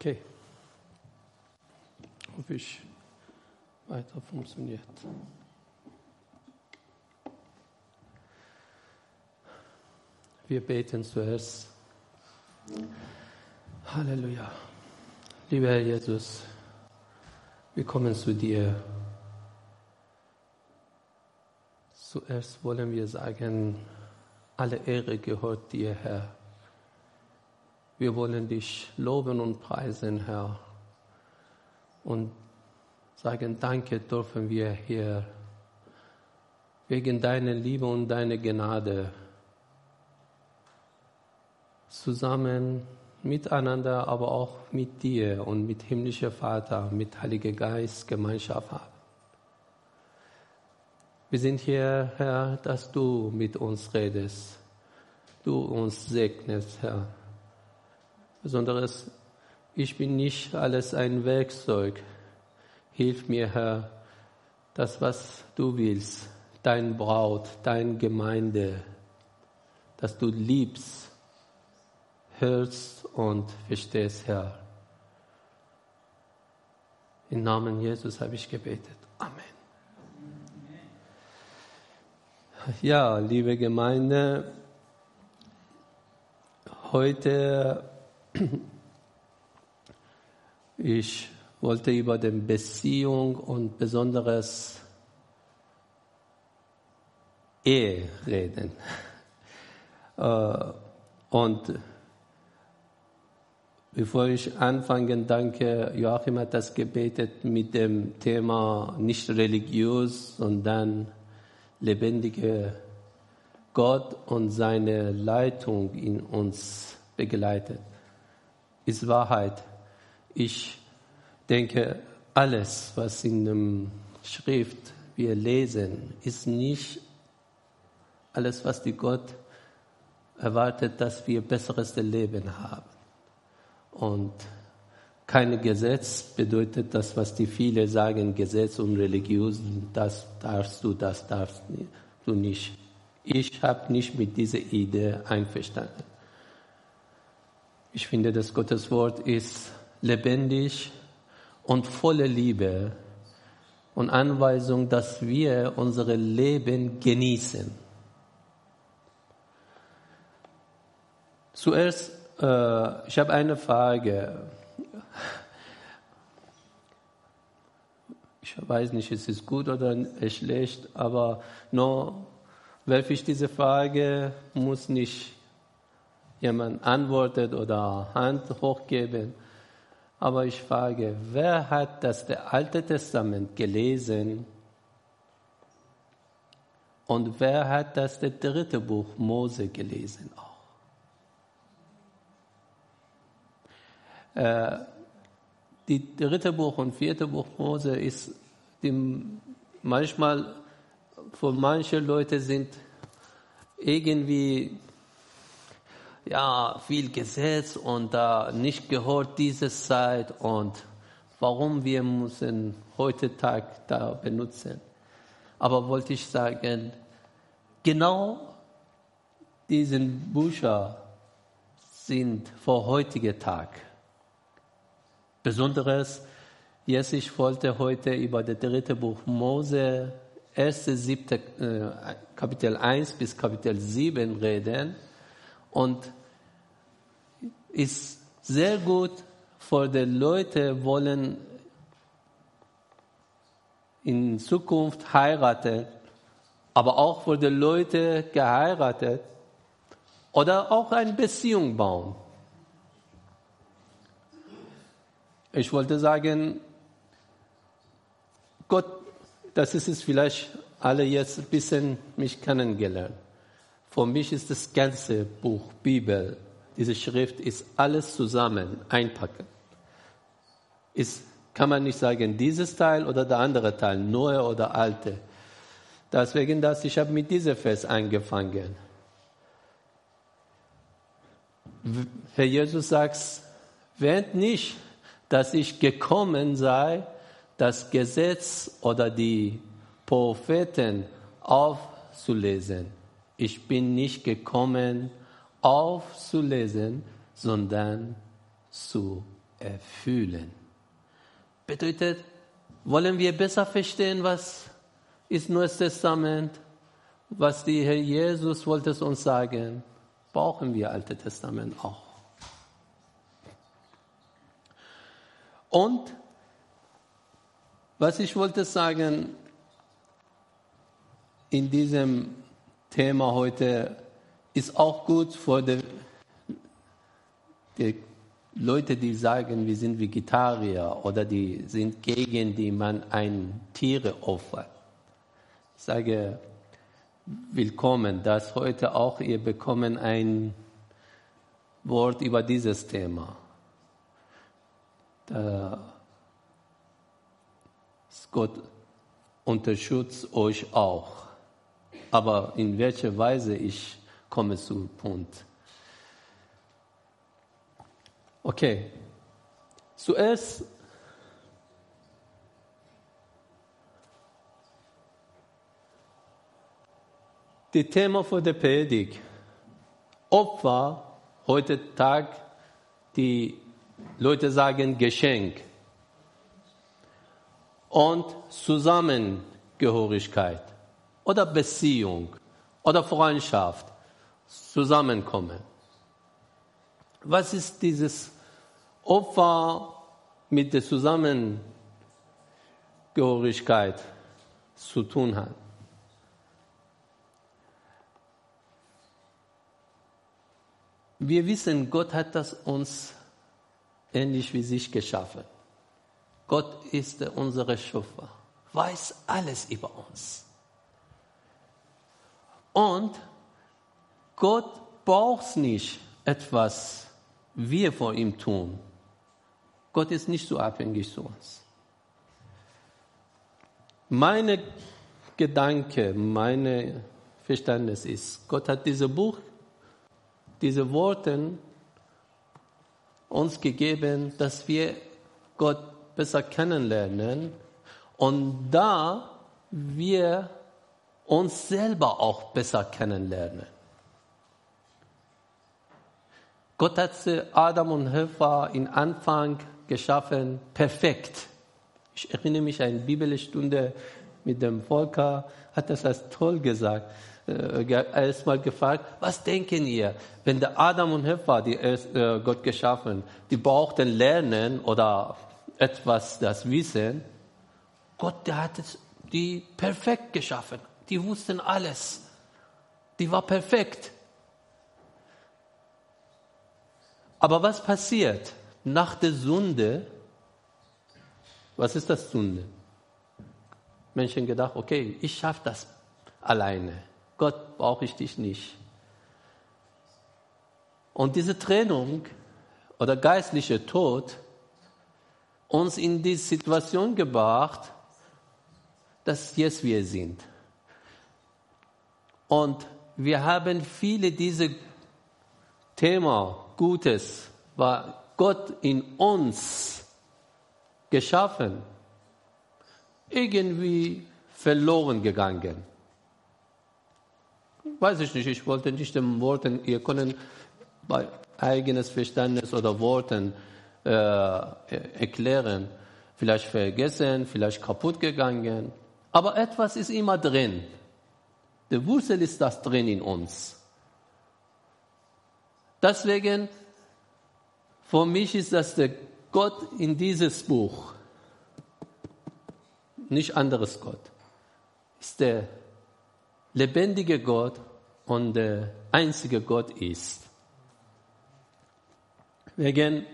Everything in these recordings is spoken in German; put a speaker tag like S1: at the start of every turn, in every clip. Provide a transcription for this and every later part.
S1: Okay. Hoffe ich, weiter funktioniert. Wir beten zuerst. Halleluja. Lieber Herr Jesus, wir kommen zu dir. Zuerst wollen wir sagen, alle Ehre gehört dir, Herr. Wir wollen dich loben und preisen, Herr. Und sagen, danke dürfen wir hier wegen deiner Liebe und deiner Gnade zusammen miteinander, aber auch mit dir und mit himmlischer Vater, mit Heiliger Geist Gemeinschaft haben. Wir sind hier, Herr, dass du mit uns redest, du uns segnest, Herr. Besonderes, ich bin nicht alles ein Werkzeug. Hilf mir, Herr, das, was du willst, dein Braut, dein Gemeinde, dass du liebst, hörst und verstehst, Herr. Im Namen Jesus habe ich gebetet. Amen. Ja, liebe Gemeinde, heute ich wollte über die Beziehung und besonderes Ehe reden. Äh, und bevor ich anfange, danke, Joachim hat das gebetet mit dem Thema nicht religiös, sondern lebendige Gott und seine Leitung in uns begleitet ist Wahrheit. Ich denke, alles, was in der Schrift wir lesen, ist nicht alles, was die Gott erwartet, dass wir besseres Leben haben. Und kein Gesetz bedeutet das, was die viele sagen, Gesetz und religiös, das darfst du, das darfst du nicht. Ich habe nicht mit dieser Idee einverstanden. Ich finde, dass Gottes Wort ist lebendig und voller Liebe und Anweisung, dass wir unser Leben genießen. Zuerst, äh, ich habe eine Frage. Ich weiß nicht, ist es gut oder schlecht, aber nur werfe ich diese Frage, muss nicht jemand antwortet oder Hand hochgeben. Aber ich frage, wer hat das der Alte Testament gelesen und wer hat das der dritte Buch Mose gelesen auch? Äh, die dritte Buch und vierte Buch Mose ist die, manchmal für manche Leute sind irgendwie ja, viel Gesetz und da nicht gehört diese Zeit und warum wir müssen heute Tag da benutzen. Aber wollte ich sagen, genau diesen Bücher sind für heutige Tag. Besonderes, jetzt ich wollte heute über das dritte Buch Mose, erste, siebte, äh, Kapitel 1 bis Kapitel 7 reden und ist sehr gut für die Leute, wollen in Zukunft heiraten, aber auch für die Leute geheiratet oder auch eine Beziehung bauen. Ich wollte sagen, Gott, das ist es vielleicht alle jetzt ein bisschen mich kennengelernt. Für mich ist das ganze Buch Bibel diese Schrift ist alles zusammen einpacken. Ist, kann man nicht sagen, dieses Teil oder der andere Teil, neue oder alte. Deswegen, dass ich habe mit diesem Vers angefangen. Herr Jesus sagt, während nicht, dass ich gekommen sei, das Gesetz oder die Propheten aufzulesen. Ich bin nicht gekommen, aufzulesen, sondern zu erfüllen. Bedeutet, wollen wir besser verstehen, was ist Neues Testament, was die Herr Jesus wollte uns sagen, brauchen wir Alte Testament auch. Und was ich wollte sagen in diesem Thema heute ist auch gut für die, die Leute, die sagen, wir sind Vegetarier oder die sind gegen, die man ein Tiere opfert. Ich sage, willkommen, dass heute auch ihr bekommen ein Wort über dieses Thema. Gott unterstützt euch auch. Aber in welcher Weise ich komme zu Punkt. Okay. Zuerst die Thema für die Predigt. Opfer, heute Tag, die Leute sagen Geschenk. Und Zusammengehörigkeit oder Beziehung oder Freundschaft zusammenkommen. Was ist dieses Opfer mit der Zusammengehörigkeit zu tun hat? Wir wissen, Gott hat das uns ähnlich wie sich geschaffen. Gott ist unsere Schöpfer, weiß alles über uns. Und Gott braucht nicht etwas, wir vor ihm tun. Gott ist nicht so abhängig zu uns. Meine Gedanke, meine Verständnis ist, Gott hat dieses Buch, diese Worte uns gegeben, dass wir Gott besser kennenlernen und da wir uns selber auch besser kennenlernen. Gott hat Adam und Eva in Anfang geschaffen, perfekt. Ich erinnere mich an eine Bibelstunde mit dem Volker, hat das als toll gesagt. Äh, erstmal gefragt, was denken ihr, wenn der Adam und Eva, die äh, Gott geschaffen, die brauchten lernen oder etwas, das Wissen, Gott, der hat die perfekt geschaffen die wussten alles. Die war perfekt. Aber was passiert nach der Sünde? Was ist das Sünde? Menschen gedacht, okay, ich schaffe das alleine. Gott brauche ich dich nicht. Und diese Trennung oder geistliche Tod uns in die Situation gebracht, dass jetzt wir sind. Und wir haben viele diese Thema Gutes, war Gott in uns geschaffen, irgendwie verloren gegangen. Weiß ich nicht, ich wollte nicht den Worten, ihr könnt bei eigenes Verständnis oder Worten äh, erklären, vielleicht vergessen, vielleicht kaputt gegangen, aber etwas ist immer drin. Der Wurzel ist das drin in uns. Deswegen, für mich ist das der Gott in dieses Buch, nicht anderes Gott, ist der lebendige Gott und der einzige Gott ist. Wegen,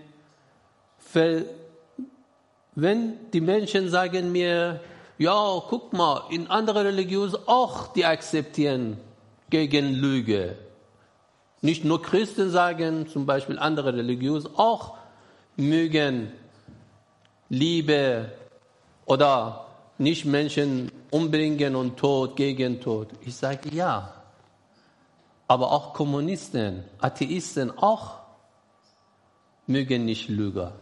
S1: wenn die Menschen sagen mir, ja, guck mal, in anderen Religionen auch, die akzeptieren gegen Lüge. Nicht nur Christen sagen, zum Beispiel andere Religionen auch mögen Liebe oder nicht Menschen umbringen und Tod gegen Tod. Ich sage ja. Aber auch Kommunisten, Atheisten auch mögen nicht Lüge.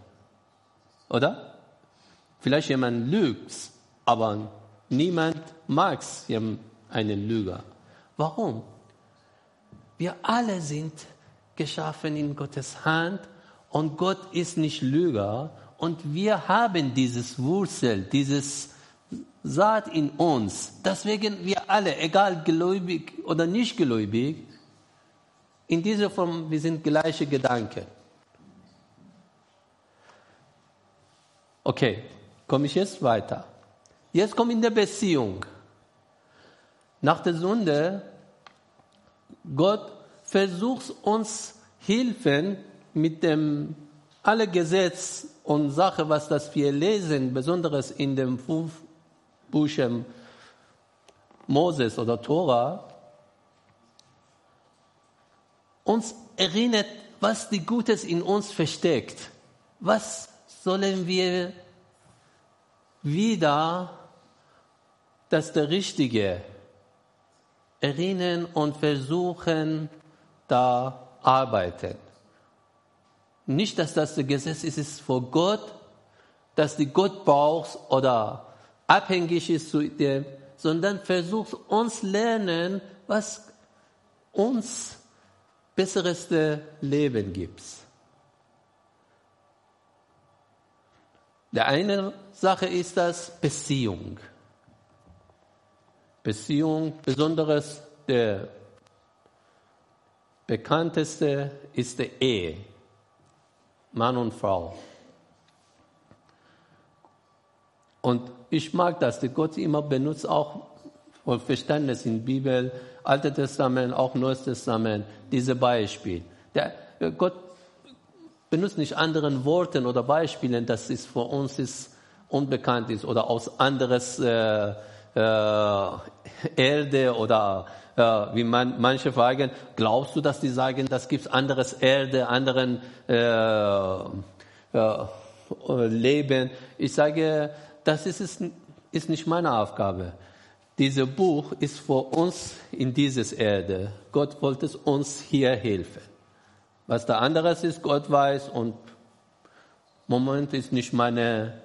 S1: Oder? Vielleicht jemand lügt, aber niemand mag einen Lüger. Warum? Wir alle sind geschaffen in Gottes Hand Und Gott ist nicht Lüger. Und wir haben dieses Wurzel, dieses Saat in uns. Deswegen wir alle, egal gläubig oder nicht gläubig, in dieser Form, wir sind gleiche Gedanken. Okay, komme ich jetzt weiter. Jetzt kommt in der Beziehung. Nach der Sünde, Gott versucht uns helfen mit dem alle Gesetz und Sache, was das wir lesen, besonders in dem fünf Büchern Moses oder Tora, uns erinnert, was die Gutes in uns versteckt. Was sollen wir wieder das der Richtige erinnern und versuchen, da arbeiten. Nicht, dass das Gesetz ist, ist vor Gott, dass die Gott braucht oder abhängig ist zu dem, sondern versucht uns lernen, was uns besseres Leben gibt. Der eine Sache ist das Beziehung. Beziehung, besonderes der bekannteste ist die Ehe. Mann und Frau. Und ich mag das, die Gott immer benutzt auch für Verständnis in Bibel, Altes Testament, auch Neues Testament, diese Beispiel. Der, Gott benutzt nicht anderen Worten oder Beispielen, dass es für uns ist, unbekannt ist oder aus anderes äh, Erde oder äh, wie man, manche fragen, glaubst du, dass die sagen, das gibt anderes Erde, anderen äh, äh, Leben? Ich sage, das ist, ist, ist nicht meine Aufgabe. Dieses Buch ist für uns in dieses Erde. Gott wollte uns hier helfen. Was da anderes ist, Gott weiß und Moment ist nicht meine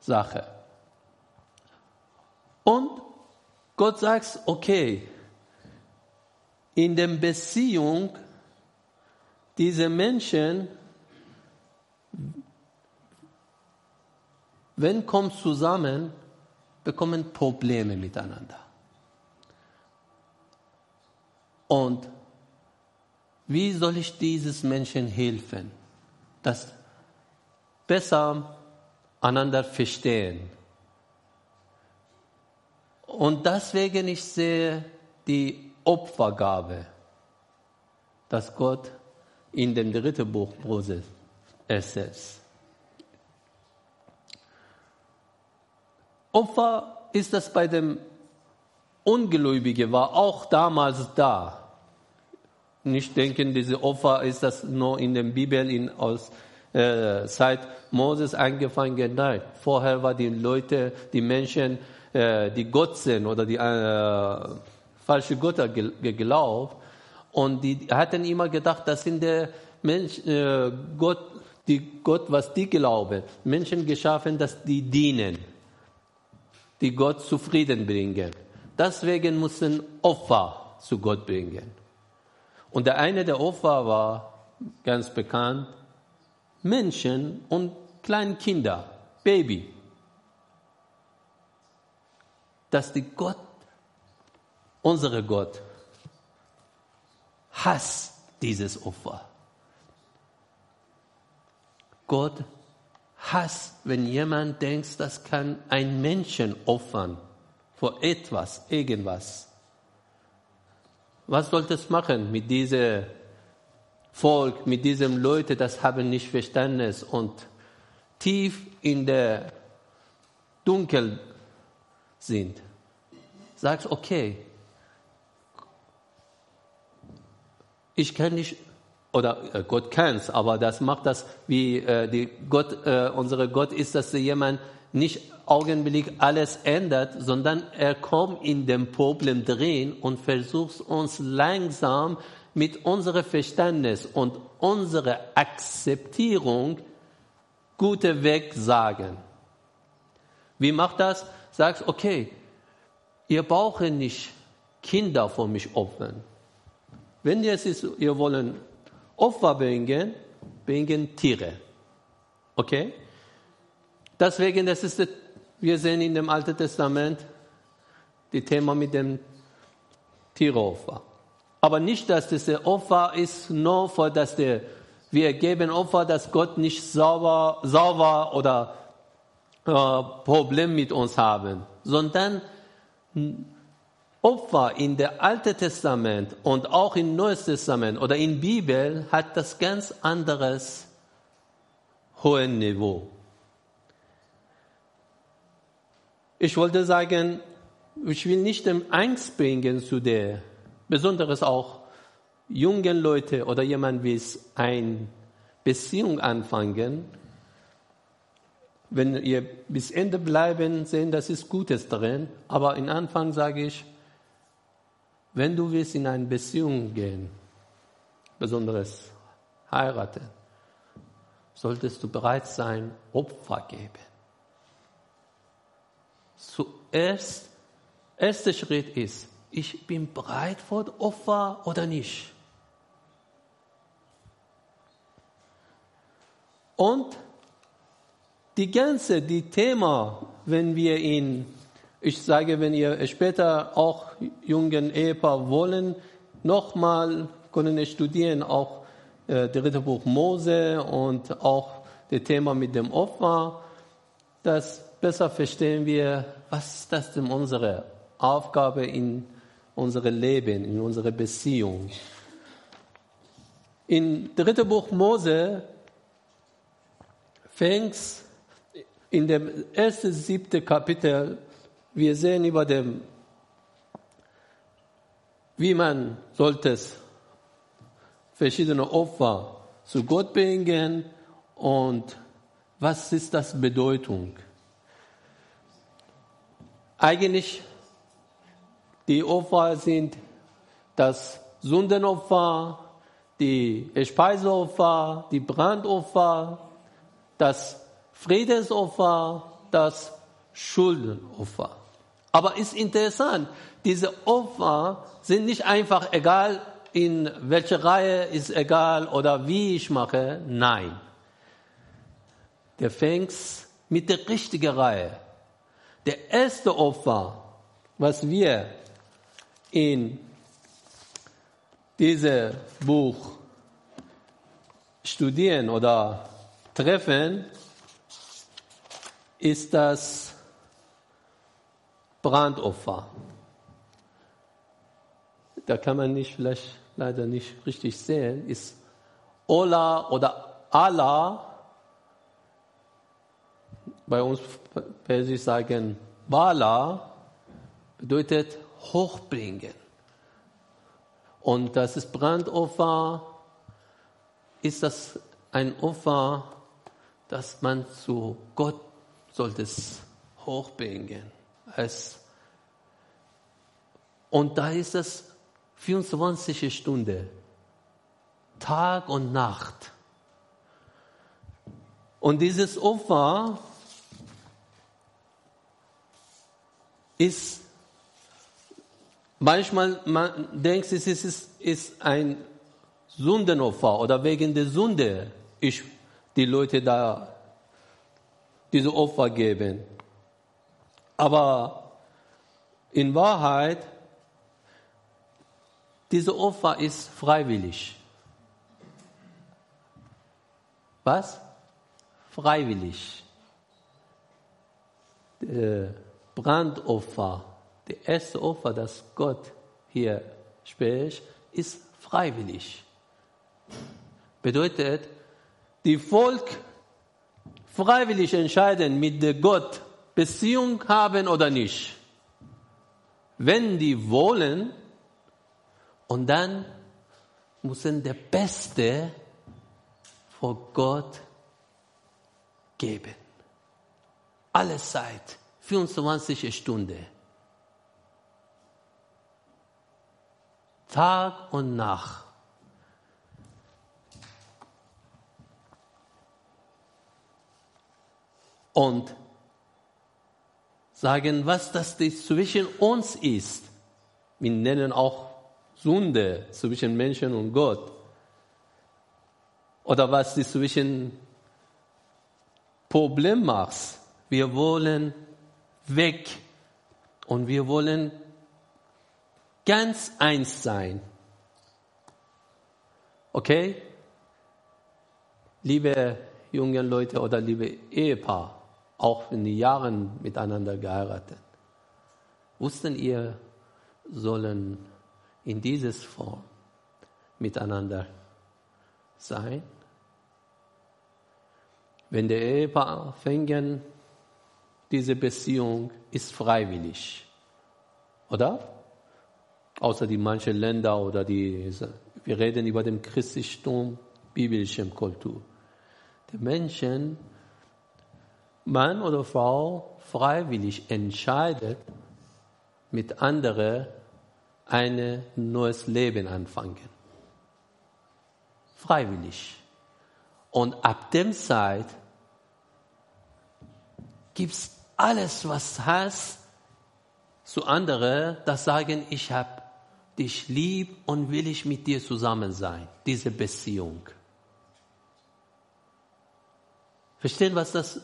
S1: Sache. Und Gott sagt, okay, in der Beziehung diese Menschen, wenn kommt zusammen, bekommen Probleme miteinander. Und wie soll ich dieses Menschen helfen, das besser einander verstehen? Und deswegen ich sehe die Opfergabe, dass Gott in dem dritten Buch Moses ersetzt. Opfer ist das bei dem Ungläubigen war auch damals da. Nicht denken, diese Opfer ist das nur in der Bibel in, aus äh, seit Moses angefangen. Nein, vorher war die Leute, die Menschen äh, die sind oder die äh, falsche Götter geglaubt. Und die hatten immer gedacht, das sind der Mensch, äh, Gott, die Gott, was die glauben. Menschen geschaffen, dass die dienen, die Gott zufrieden bringen. Deswegen mussten Opfer zu Gott bringen. Und der eine der Opfer war ganz bekannt, Menschen und kleine Kinder, Baby dass die Gott, unsere Gott, hasst dieses Opfer. Gott hasst, wenn jemand denkt, das kann ein Menschen opfern vor etwas, irgendwas. Was soll das machen mit diesem Volk, mit diesen Leuten, das haben nicht Verständnis und tief in der Dunkel sind. Sagst, okay, ich kann nicht, oder äh, Gott es, aber das macht das, wie äh, die Gott, äh, unsere Gott ist, dass jemand nicht Augenblick alles ändert, sondern er kommt in dem Problem drin und versucht uns langsam mit unserem Verständnis und unserer Akzeptierung gute Weg sagen. Wie macht das? Sagst, okay, ihr braucht nicht Kinder von mich opfern. Wenn ihr, es ihr wollen Opfer bringen, bringen Tiere. Okay? Deswegen, das ist, wir sehen in dem Alten Testament die Thema mit dem Tieropfer. Aber nicht, dass das Opfer ist nur für das wir geben Opfer, dass Gott nicht sauber, sauber oder Problem mit uns haben, sondern Opfer in der Alten Testament und auch im Neues Testament oder in Bibel hat das ganz anderes hohes Niveau. Ich wollte sagen, ich will nicht Angst bringen zu der, besonders auch jungen Leute oder jemand will eine Beziehung anfangen. Wenn ihr bis Ende bleiben, sehen, das ist Gutes drin. Aber in Anfang sage ich, wenn du willst in eine Beziehung gehen, besonders heiraten, solltest du bereit sein, Opfer geben. Zuerst, erster Schritt ist, ich bin bereit für Opfer oder nicht. Und die ganze, die Thema, wenn wir in ich sage, wenn ihr später auch jungen Ehepaar wollen, nochmal können studieren, auch äh, dritte Buch Mose und auch das Thema mit dem Opfer. Das besser verstehen wir, was ist das denn unsere Aufgabe in unserem Leben, in unserer Beziehung. In dritte Buch Mose fängt in dem ersten siebten Kapitel wir sehen über dem, wie man sollte verschiedene Opfer zu Gott bringen und was ist das Bedeutung? Eigentlich die Opfer sind das Sündenopfer, die Speiseopfer, die Brandopfer, das Friedensopfer, das Schuldenopfer. Aber ist interessant, diese Opfer sind nicht einfach egal, in welche Reihe ist egal oder wie ich mache. Nein. Der fängt mit der richtigen Reihe. Der erste Opfer, was wir in diesem Buch studieren oder treffen, ist das Brandopfer. Da kann man nicht vielleicht leider nicht richtig sehen, ist Ola oder Allah. Bei uns persisch sagen Bala bedeutet hochbringen. Und das ist Brandopfer, ist das ein Opfer, das man zu Gott sollte es hochbringen. Es und da ist es 24 Stunden, Tag und Nacht. Und dieses Opfer ist manchmal man denkt, es ist, ist ein Sündenopfer oder wegen der Sünde ich die Leute da diese Opfer geben. Aber in Wahrheit, diese Opfer ist freiwillig. Was? Freiwillig. Der Brandopfer, das erste Opfer, das Gott hier spricht, ist freiwillig. Bedeutet, die Volk freiwillig entscheiden mit Gott Beziehung haben oder nicht. Wenn die wollen, und dann müssen der Beste vor Gott geben. Alle Zeit, 24 Stunden. Tag und Nacht. Und sagen, was das zwischen uns ist. Wir nennen auch Sünde zwischen Menschen und Gott. oder was du zwischen Problem machst. Wir wollen weg und wir wollen ganz eins sein. Okay? Liebe junge Leute oder liebe Ehepaar, auch in den Jahren miteinander geheiratet, wussten ihr, sollen in dieses Form miteinander sein? Wenn der Ehepaar fängen, diese Beziehung ist freiwillig, oder? Außer die manchen Länder oder die, wir reden über den Christentum, biblische Kultur. Die Menschen, Mann oder Frau, freiwillig entscheidet, mit anderen ein neues Leben anfangen. Freiwillig. Und ab dem Zeit gibst alles, was hast, zu anderen, das sagen, ich habe dich lieb und will ich mit dir zusammen sein. Diese Beziehung. Verstehen, was das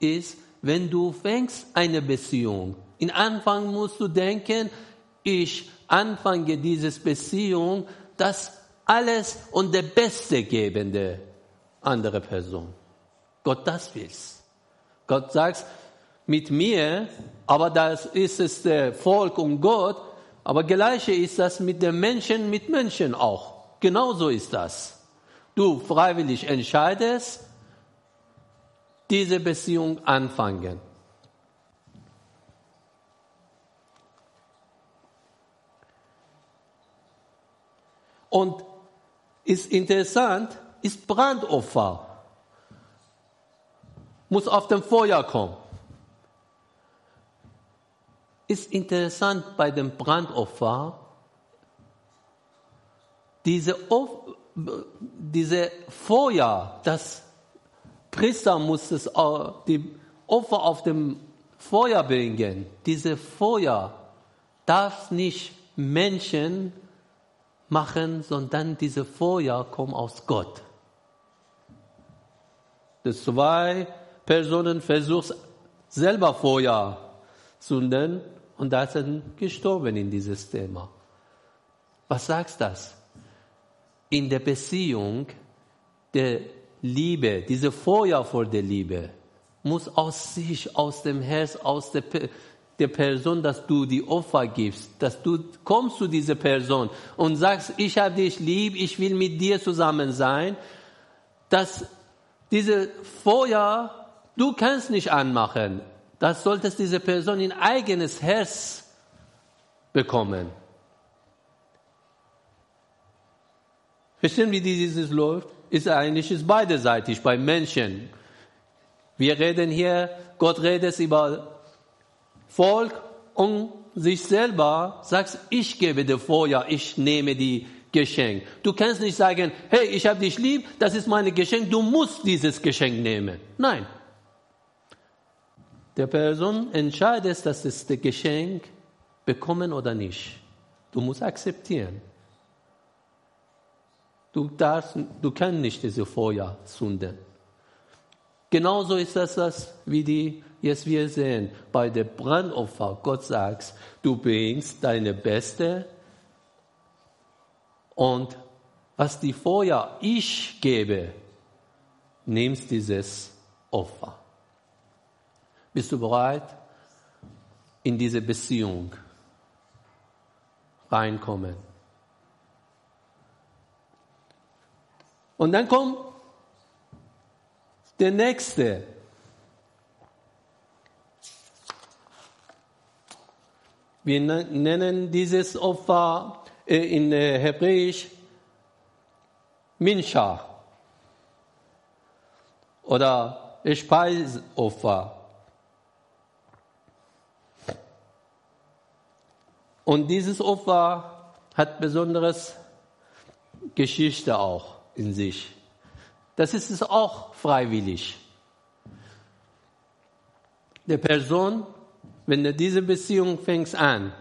S1: ist? Wenn du fängst eine Beziehung, in Anfang musst du denken, ich anfange diese Beziehung, das alles und der Beste gebende andere Person. Gott das will's. Gott sagt, mit mir, aber das ist es der Volk und Gott, aber gleiche ist das mit den Menschen, mit Menschen auch. Genauso ist das. Du freiwillig entscheidest, diese Beziehung anfangen. Und ist interessant, ist Brandopfer. Muss auf dem Feuer kommen. Ist interessant bei dem Brandopfer, diese, diese Feuer, das Priester muss es, die Opfer auf dem Feuer bringen. Diese Feuer darf nicht Menschen machen, sondern diese Feuer kommen aus Gott. Die zwei Personen versuchen selber Feuer zu zünden und da sind gestorben in dieses Thema. Was sagst das? In der Beziehung der Liebe, diese Feuer vor der Liebe, muss aus sich, aus dem Herz, aus der der Person, dass du die Opfer gibst, dass du kommst zu dieser Person und sagst, ich habe dich lieb, ich will mit dir zusammen sein, dass diese Feuer du kannst nicht anmachen. Das solltest diese Person in eigenes Herz bekommen. Verstehen, wie dieses läuft? Ist eigentlich ist beiderseitig bei Menschen. Wir reden hier, Gott redet über Volk und sich selber sagst, ich gebe dir Feuer, ich nehme die Geschenk. Du kannst nicht sagen, hey, ich habe dich lieb, das ist mein Geschenk, du musst dieses Geschenk nehmen. Nein. Der Person entscheidet, dass es das Geschenk bekommen oder nicht. Du musst akzeptieren. Du darfst, du kannst nicht diese Feuer zünden. Genauso ist das, das wie die Jetzt wir sehen, bei der Brandopfer, Gott sagt, du bringst deine Beste und was die Feuer ich gebe, nimmst dieses Opfer. Bist du bereit, in diese Beziehung reinkommen? Und dann kommt der nächste Wir nennen dieses Opfer äh, in äh, Hebräisch Minscha oder Speisopfer. Und dieses Opfer hat besonderes Geschichte auch in sich. Das ist es auch freiwillig. Der Person wenn du diese Beziehung fängst an,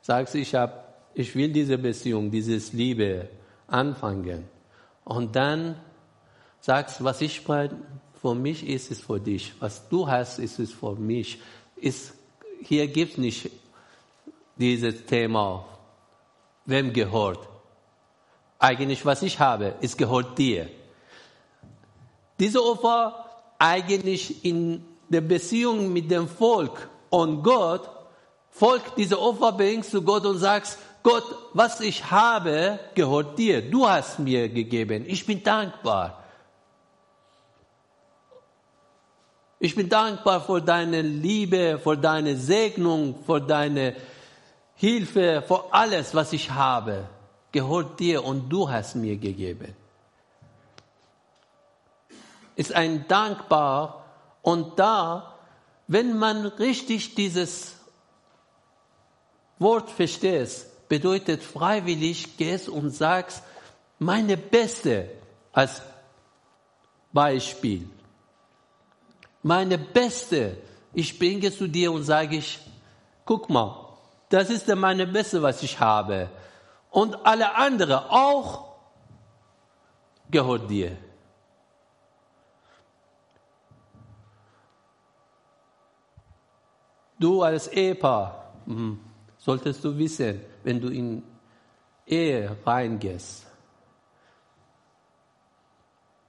S1: sagst ich hab, ich will diese Beziehung, dieses Liebe anfangen. Und dann sagst, was ich für mich ist, ist für dich. Was du hast, ist es für mich. Ist, hier gibt es nicht dieses Thema, wem gehört. Eigentlich, was ich habe, es gehört dir. Diese Opfer eigentlich in der Beziehung mit dem Volk und Gott, Volk diese Opfer bringst zu Gott und sagst, Gott, was ich habe, gehört dir. Du hast mir gegeben. Ich bin dankbar. Ich bin dankbar für deine Liebe, für deine Segnung, für deine Hilfe, für alles, was ich habe. Gehört dir und du hast mir gegeben. Ist ein dankbar und da, wenn man richtig dieses Wort versteht, bedeutet freiwillig gehst und sagst, meine Beste als Beispiel. Meine Beste, ich bringe zu dir und sage ich, guck mal, das ist meine Beste, was ich habe. Und alle anderen auch gehört dir. Du als Ehepaar, hm, solltest du wissen, wenn du in Ehe reingehst,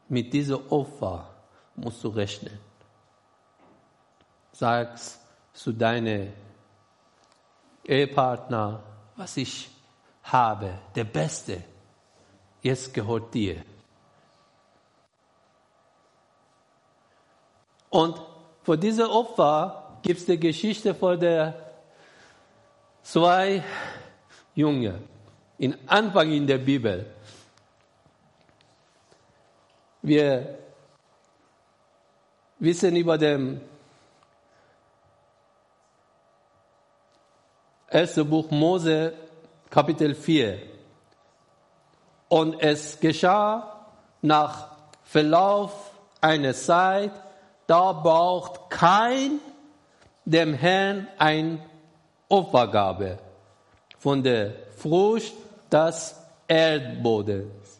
S1: mit diesem Opfer musst du rechnen. Sagst zu deinem Ehepartner, was ich habe, der Beste, jetzt gehört dir. Und vor diesem Opfer gibt es die Geschichte von der zwei Jungen, in Anfang in der Bibel. Wir wissen über dem ersten Buch Mose, Kapitel 4. Und es geschah nach Verlauf einer Zeit, da braucht kein dem Herrn ein Opfergabe von der Frucht des Erdbodens.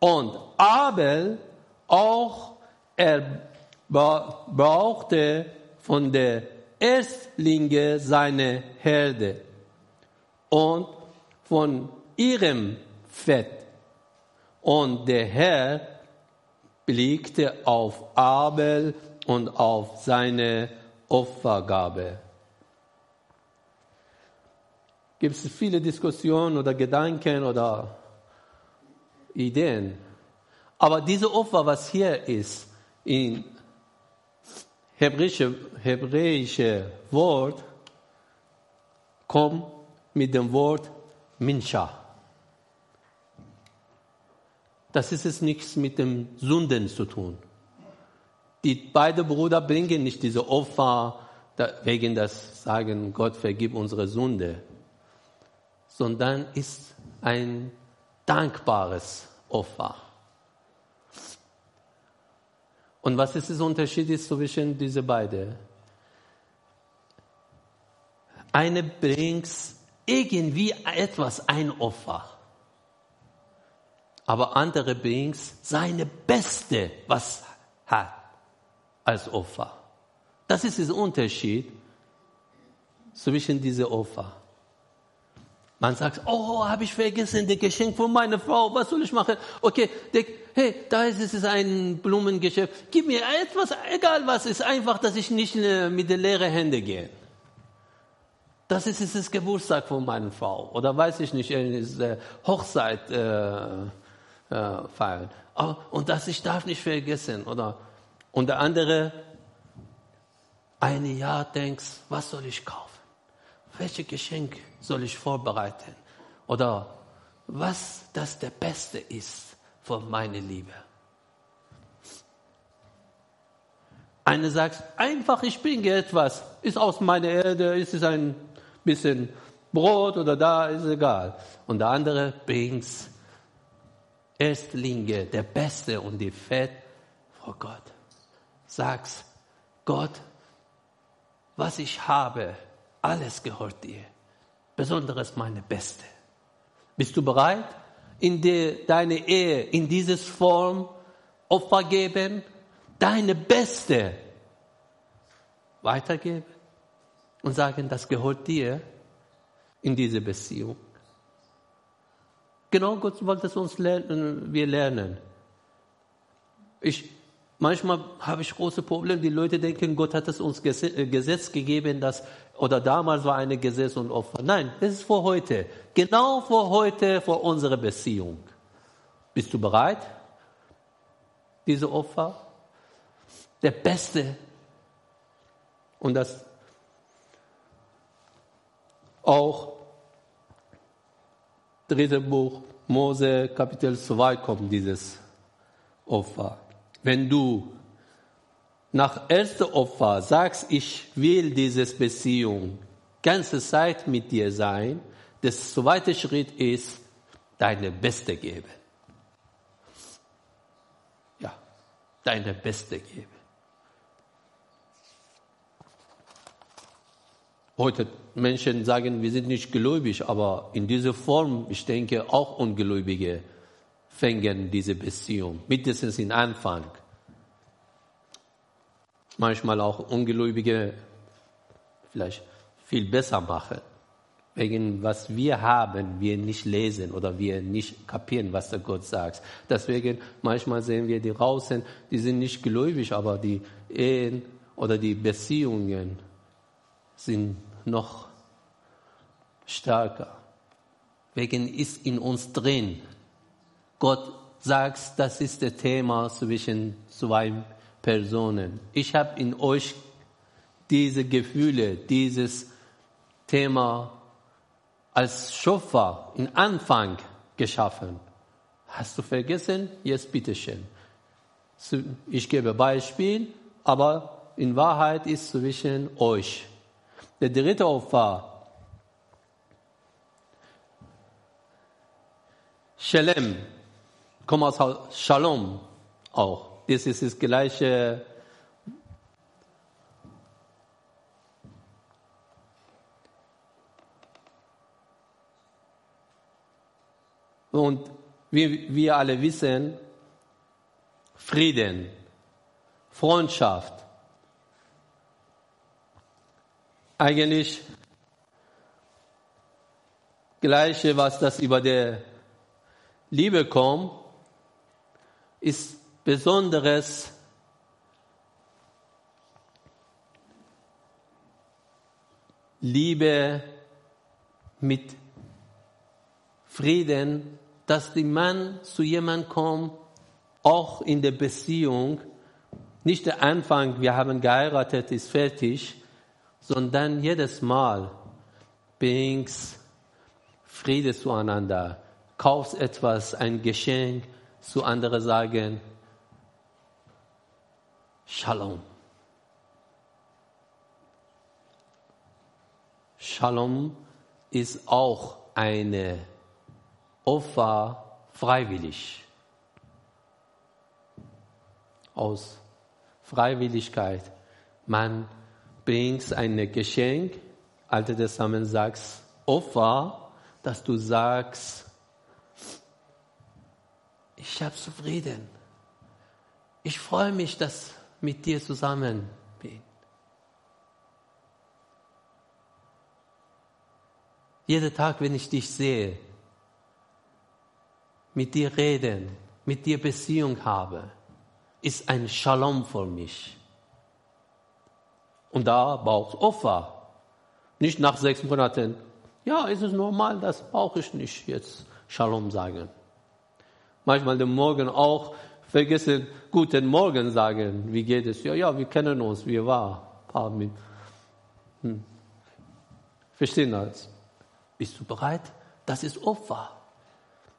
S1: Und Abel auch er brauchte von der Erstlinge seine Herde und von ihrem Fett. Und der Herr blickte auf Abel und auf seine Opfergabe gibt es viele Diskussionen oder Gedanken oder Ideen. Aber diese Opfer, was hier ist, in hebräische, hebräische Wort, kommt mit dem Wort Minsha. Das ist es nichts mit dem Sünden zu tun. Die beiden Brüder bringen nicht diese Opfer wegen das Sagen, Gott vergib unsere Sünde sondern ist ein dankbares Opfer. Und was ist der Unterschied zwischen diesen beiden? Eine bringt irgendwie etwas, ein Opfer. Aber andere bringt seine Beste, was hat, als Opfer. Das ist der Unterschied zwischen diesen Opfer. Man sagt, oh, habe ich vergessen, das Geschenk von meiner Frau, was soll ich machen? Okay, der, hey, da ist es ein Blumengeschenk. Gib mir etwas, egal was, ist einfach, dass ich nicht äh, mit den leeren Händen gehe. Das ist, ist das Geburtstag von meiner Frau. Oder weiß ich nicht, ist, äh, Hochzeit äh, äh, feiern. Oh, und das ich darf nicht vergessen. Oder, und der andere, ein Jahr denkst, was soll ich kaufen? welches Geschenk soll ich vorbereiten? Oder was das der Beste ist für meine Liebe. Eine sagt, einfach ich bringe etwas, ist aus meiner Erde, ist es ein bisschen Brot oder da, ist egal. Und der andere bringt Erstlinge, der Beste und die Fett vor Gott. Sag's, Gott, was ich habe, alles gehört dir. Besonderes meine Beste. Bist du bereit? in die, deine Ehe in dieses Form Opfer geben, deine Beste weitergeben und sagen, das gehört dir in diese Beziehung. Genau Gott wollte es uns lernen, wir lernen. Ich, manchmal habe ich große Probleme. Die Leute denken, Gott hat es uns äh, Gesetz gegeben, dass, oder damals war eine Gesetz und Opfer. Nein, das ist für heute. Genau für heute, für unsere Beziehung. Bist du bereit? Diese Opfer? Der Beste. Und das auch dritte Buch Mose Kapitel 2 kommt dieses Opfer. Wenn du nach erster Opfer sagst, ich will diese Beziehung ganze Zeit mit dir sein, der zweite Schritt ist, deine Beste geben. Ja, deine Beste geben. Heute Menschen sagen, wir sind nicht gläubig, aber in dieser Form, ich denke, auch Ungläubige fängen diese Beziehung, mindestens in Anfang. Manchmal auch Ungläubige vielleicht viel besser machen. Wegen was wir haben, wir nicht lesen oder wir nicht kapieren, was der Gott sagt. Deswegen manchmal sehen wir die draußen, die sind nicht gläubig, aber die Ehen oder die Beziehungen sind noch stärker. Wegen ist in uns drin. Gott sagt, das ist das Thema zwischen zwei Personen. Ich habe in euch diese Gefühle, dieses Thema als Schöpfer in Anfang geschaffen. Hast du vergessen? Jetzt bitteschön. Ich gebe Beispiel, aber in Wahrheit ist zwischen euch der dritte Opfer. Shalem, kommt aus Shalom auch. Das ist das gleiche Und wie wir alle wissen, Frieden, Freundschaft, eigentlich Gleiche, was das über der Liebe kommt, ist Besonderes Liebe mit Frieden, dass der Mann zu jemandem kommt, auch in der Beziehung, nicht der Anfang, wir haben geheiratet, ist fertig, sondern jedes Mal bringst Friede zueinander, kaufst etwas, ein Geschenk, zu anderen sagen, Shalom. Shalom ist auch eine Opfer freiwillig. Aus Freiwilligkeit. Man bringst ein Geschenk, Alte Testament sagst, Opfer, dass du sagst, ich habe zufrieden. Ich freue mich, dass mit dir zusammen bin. Jeden Tag, wenn ich dich sehe, mit dir reden, mit dir Beziehung habe, ist ein Shalom für mich. Und da braucht es Opfer. Nicht nach sechs Monaten. Ja, ist es normal, das brauche ich nicht jetzt Shalom sagen. Manchmal den Morgen auch vergessen, guten Morgen sagen. Wie geht es? Ja, ja, wir kennen uns, wie war. Hm. Verstehen das? Bist du bereit? Das ist Opfer.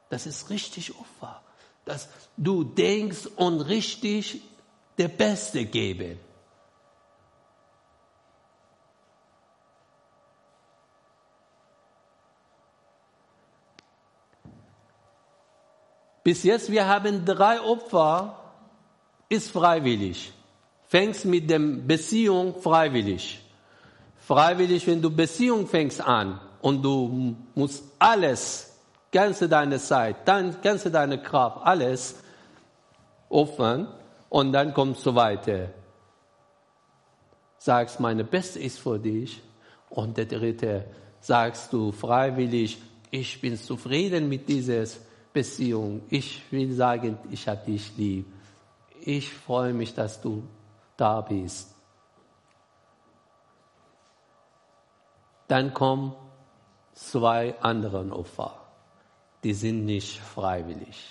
S1: Das ist richtig Opfer. Dass du denkst und richtig der Beste geben. Bis jetzt, wir haben drei Opfer, ist freiwillig. Fängst mit dem Beziehung freiwillig. Freiwillig, wenn du Beziehung fängst an und du musst alles ganze deine Zeit, dein, ganze deine Kraft, alles opfern und dann kommst du weiter. Sagst, meine Beste ist für dich. Und der dritte, sagst du freiwillig, ich bin zufrieden mit dieser Beziehung. Ich will sagen, ich habe dich lieb. Ich freue mich, dass du da bist. Dann kommen zwei andere Opfer. Die sind nicht freiwillig.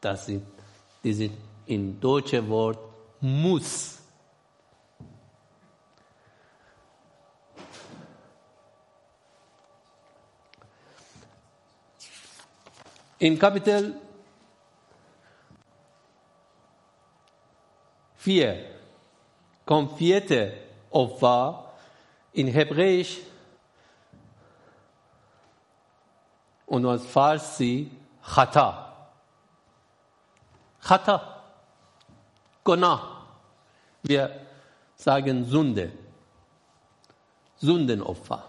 S1: Das sind, die sind in deutsche Wort muss. In Kapitel 4 kommt vierte Opfer in Hebräisch und als Farsi Chata. Chata. Gona. Wir sagen Sünde. Sündenopfer.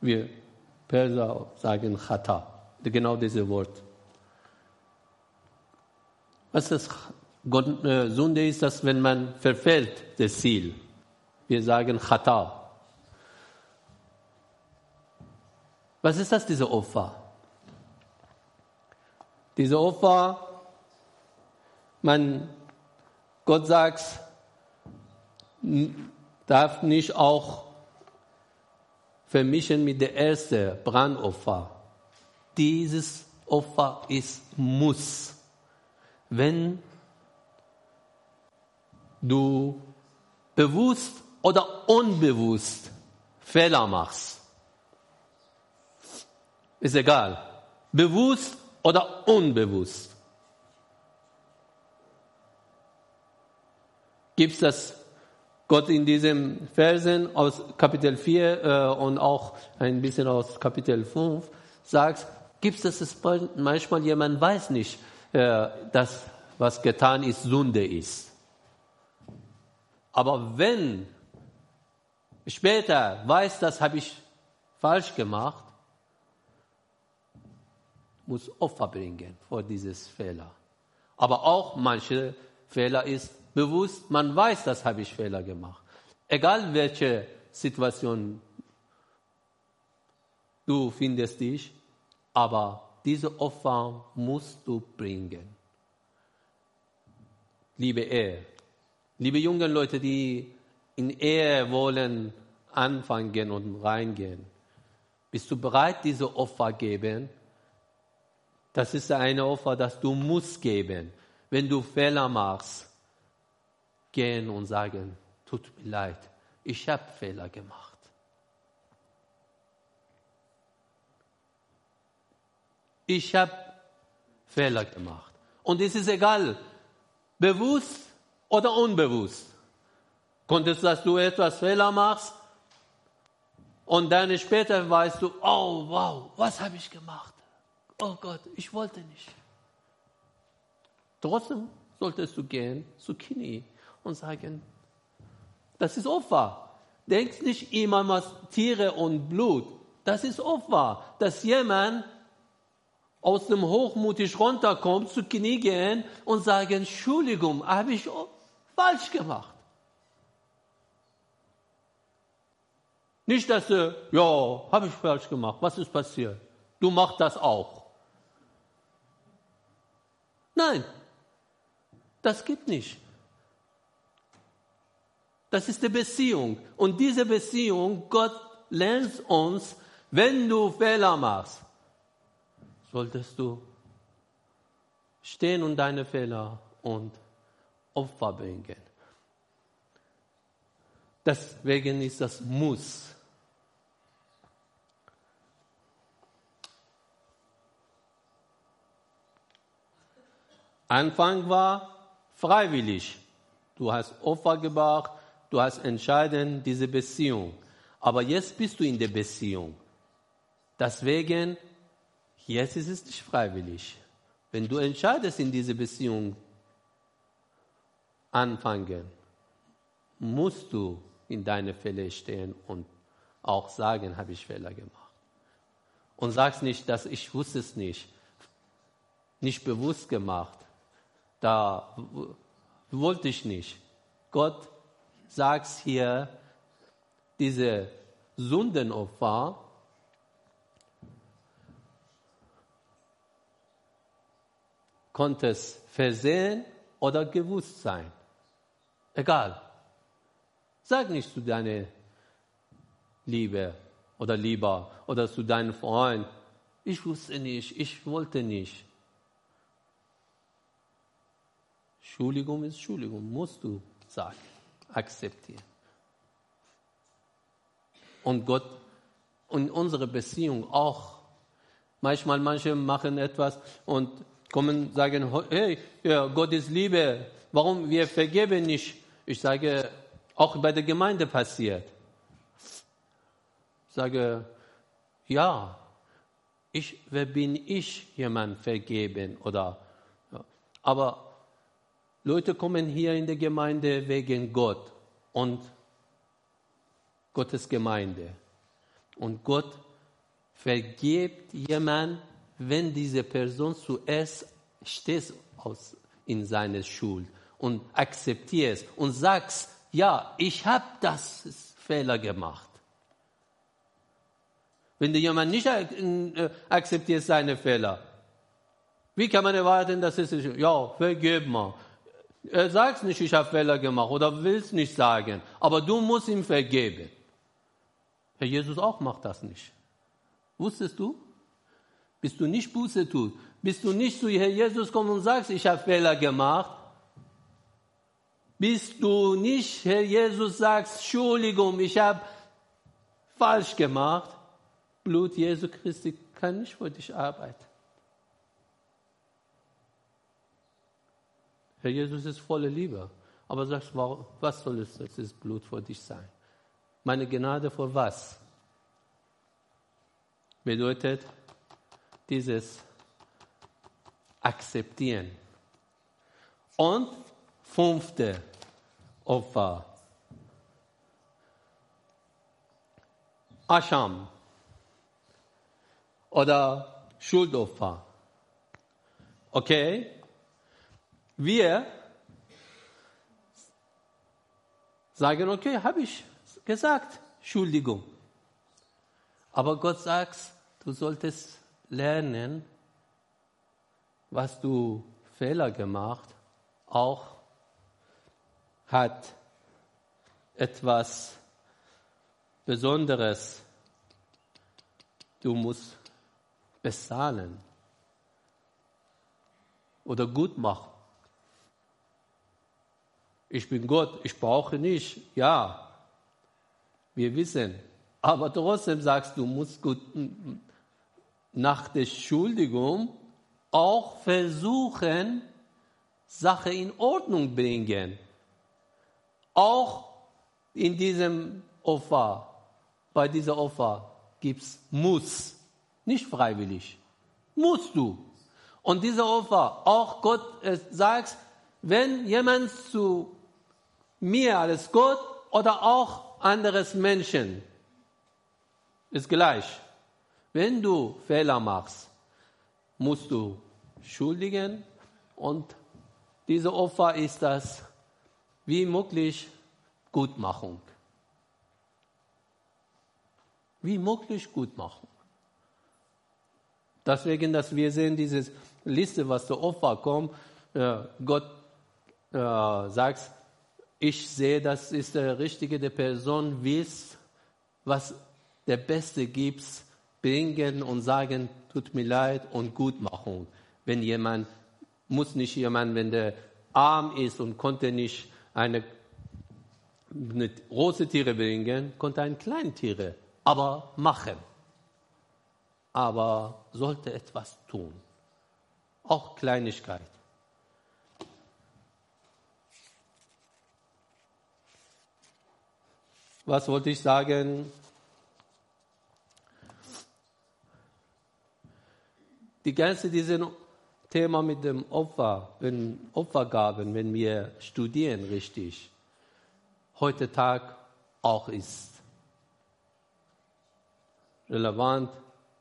S1: Wir Perser sagen Chata. Genau dieses Wort. Was ist Gott, äh, Sünde ist das, wenn man verfällt das Ziel. Wir sagen Chata. Was ist das, diese Opfer? Diese Opfer, man, Gott sagt, darf nicht auch vermischen mit der ersten Brandopfer. Dieses Opfer ist Muss. Wenn du bewusst oder unbewusst Fehler machst. Ist egal. Bewusst oder unbewusst. Gibt es das Gott in diesem Versen aus Kapitel 4 äh, und auch ein bisschen aus Kapitel 5 sagt, gibt es das manchmal jemand weiß nicht, äh, dass was getan ist, Sünde ist. Aber wenn später weiß, das habe ich falsch gemacht, muss Opfer bringen vor dieses Fehler. Aber auch manche Fehler ist bewusst, man weiß, das habe ich Fehler gemacht. Egal welche Situation du findest dich, aber diese Opfer musst du bringen. Liebe Ehe, Liebe jungen Leute, die in Ehe wollen anfangen und reingehen, bist du bereit, diese Opfer geben? Das ist eine Opfer, das du musst geben. Wenn du Fehler machst, gehen und sagen, tut mir leid, ich habe Fehler gemacht. Ich habe Fehler gemacht. Und es ist egal, bewusst oder unbewusst? Konntest, dass du etwas Fehler machst und dann später weißt du, oh wow, was habe ich gemacht? Oh Gott, ich wollte nicht. Trotzdem solltest du gehen zu Kini und sagen, das ist Opfer. Denk nicht immer an Tiere und Blut. Das ist Opfer, dass jemand aus dem Hochmutig runterkommt, zu Knie gehen und sagen, Entschuldigung, habe ich falsch gemacht. Nicht, dass du, ja, habe ich falsch gemacht, was ist passiert? Du machst das auch. Nein, das gibt nicht. Das ist die Beziehung. Und diese Beziehung, Gott lernt uns, wenn du Fehler machst, solltest du stehen und deine Fehler und Opfer bringen. Deswegen ist das Muss. Anfang war freiwillig. Du hast Opfer gebracht, du hast entschieden diese Beziehung. Aber jetzt bist du in der Beziehung. Deswegen, jetzt ist es nicht freiwillig. Wenn du entscheidest, in diese Beziehung anfangen, musst du in deine Fälle stehen und auch sagen, habe ich Fehler gemacht. Und sagst nicht, dass ich wusste es nicht. Nicht bewusst gemacht. Da wollte ich nicht. Gott sagt hier, diese Sündenopfer, konnte es versehen oder gewusst sein. Egal. Sag nicht zu deiner Liebe oder lieber oder zu deinem Freund, ich wusste nicht, ich wollte nicht. Entschuldigung ist Entschuldigung, musst du sagen, akzeptieren. Und Gott und unsere Beziehung auch. Manchmal manche machen etwas und kommen sagen, hey, ja, Gott ist Liebe, warum wir vergeben nicht? Ich sage, auch bei der Gemeinde passiert. Ich sage, ja, ich, wer bin ich, jemand vergeben oder, ja. aber Leute kommen hier in der Gemeinde wegen Gott und Gottes Gemeinde. Und Gott vergibt jemand, wenn diese Person zuerst steht aus in seiner Schuld und akzeptiert es und sagt, ja, ich habe das Fehler gemacht. Wenn der jemand nicht äh, akzeptiert seine Fehler, wie kann man erwarten, dass es ja, vergib mal. Er sagt nicht, ich habe Fehler gemacht oder will es nicht sagen, aber du musst ihm vergeben. Herr Jesus auch macht das nicht. Wusstest du? Bist du nicht Buße tut, bist du nicht zu Herr Jesus kommst und sagst, ich habe Fehler gemacht, bist du nicht, Herr Jesus, sagst, Entschuldigung, ich habe falsch gemacht, Blut Jesu Christi kann nicht für dich arbeiten. Herr Jesus ist voller Liebe. Aber sagst, was soll es, das Blut für dich sein? Meine Gnade für was? Bedeutet dieses Akzeptieren. Und fünfte Opfer. Ascham oder Schuldopfer. Okay? Wir sagen, okay, habe ich gesagt, Entschuldigung. Aber Gott sagt, du solltest lernen, was du Fehler gemacht, auch hat etwas Besonderes. Du musst bezahlen oder gut machen. Ich bin Gott, ich brauche nicht. Ja, wir wissen. Aber trotzdem sagst du, musst gut nach der Schuldigung auch versuchen, Sache in Ordnung bringen. Auch in diesem Opfer, bei dieser Opfer gibt es Muss, nicht freiwillig. Musst du. Und dieser Opfer, auch Gott äh, sagt, wenn jemand zu mir als Gott oder auch anderes Menschen. Ist gleich. Wenn du Fehler machst, musst du schuldigen und diese Opfer ist das wie möglich Gutmachung. Wie möglich Gutmachung. Deswegen, dass wir sehen, diese Liste, was zur Opfer kommt, äh, Gott äh, sagt, ich sehe, das ist der Richtige, der Person weiß, was der Beste gibt, bringen und sagen, tut mir leid und Gutmachung. Wenn jemand, muss nicht jemand, wenn der arm ist und konnte nicht eine, eine große Tiere bringen, konnte ein kleines Tiere, aber machen. Aber sollte etwas tun. Auch Kleinigkeit. was wollte ich sagen? Die ganze dieses Thema mit dem Opfer, wenn Opfergaben, wenn wir studieren richtig, heute Tag auch ist relevant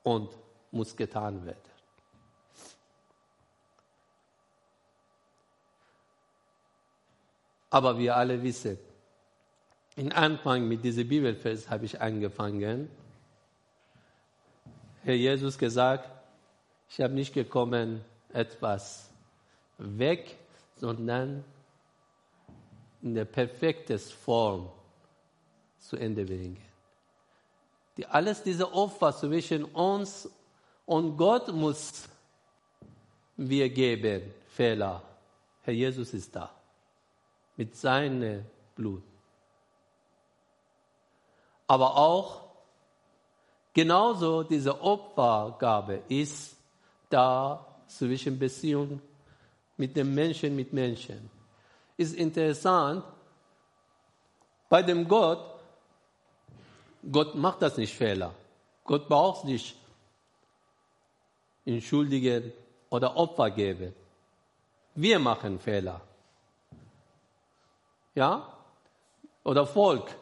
S1: und muss getan werden. Aber wir alle wissen, in Anfang mit diesem Bibelfest habe ich angefangen. Herr Jesus gesagt, ich habe nicht gekommen, etwas weg, sondern in der perfekten Form zu Ende bringen. Die, alles diese Opfer zwischen uns und Gott muss wir geben, Fehler. Herr Jesus ist da mit seinem Blut. Aber auch genauso diese Opfergabe ist da zwischen Beziehung mit dem Menschen mit Menschen. Ist interessant, bei dem Gott, Gott macht das nicht Fehler. Gott braucht nicht entschuldigen oder Opfer geben. Wir machen Fehler. Ja? Oder Volk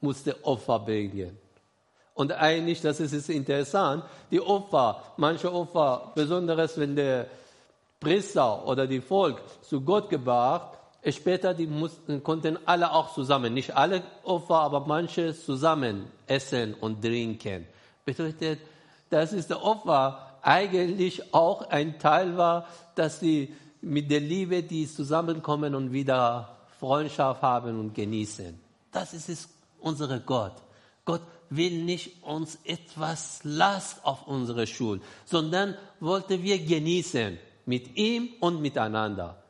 S1: musste Opfer bringen. Und eigentlich, das ist interessant, die Opfer, manche Opfer, besonders wenn der Priester oder die Volk zu Gott gebracht, später die mussten, konnten alle auch zusammen, nicht alle Opfer, aber manche zusammen essen und trinken. Bedeutet, dass ist der Opfer eigentlich auch ein Teil war, dass sie mit der Liebe, die zusammenkommen und wieder Freundschaft haben und genießen. Das ist es, unsere Gott. Gott will nicht uns etwas Last auf unsere Schuld, sondern wollte wir genießen mit ihm und miteinander.